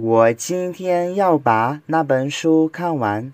我今天要把那本书看完。